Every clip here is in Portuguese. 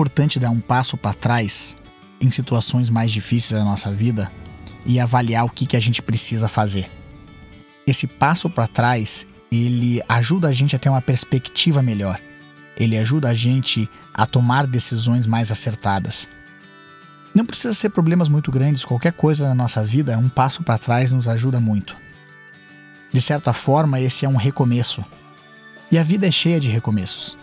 importante dar um passo para trás em situações mais difíceis da nossa vida e avaliar o que, que a gente precisa fazer. Esse passo para trás, ele ajuda a gente a ter uma perspectiva melhor. Ele ajuda a gente a tomar decisões mais acertadas. Não precisa ser problemas muito grandes, qualquer coisa na nossa vida, um passo para trás nos ajuda muito. De certa forma, esse é um recomeço. E a vida é cheia de recomeços.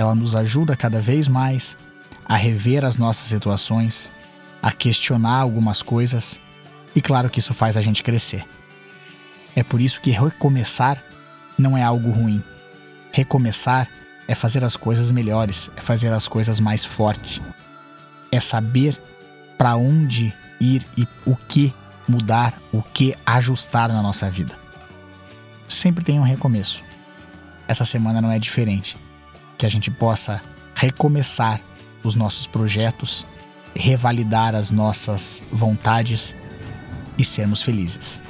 Ela nos ajuda cada vez mais a rever as nossas situações, a questionar algumas coisas, e claro que isso faz a gente crescer. É por isso que recomeçar não é algo ruim. Recomeçar é fazer as coisas melhores, é fazer as coisas mais fortes. É saber para onde ir e o que mudar, o que ajustar na nossa vida sempre tem um recomeço. Essa semana não é diferente. Que a gente possa recomeçar os nossos projetos, revalidar as nossas vontades e sermos felizes.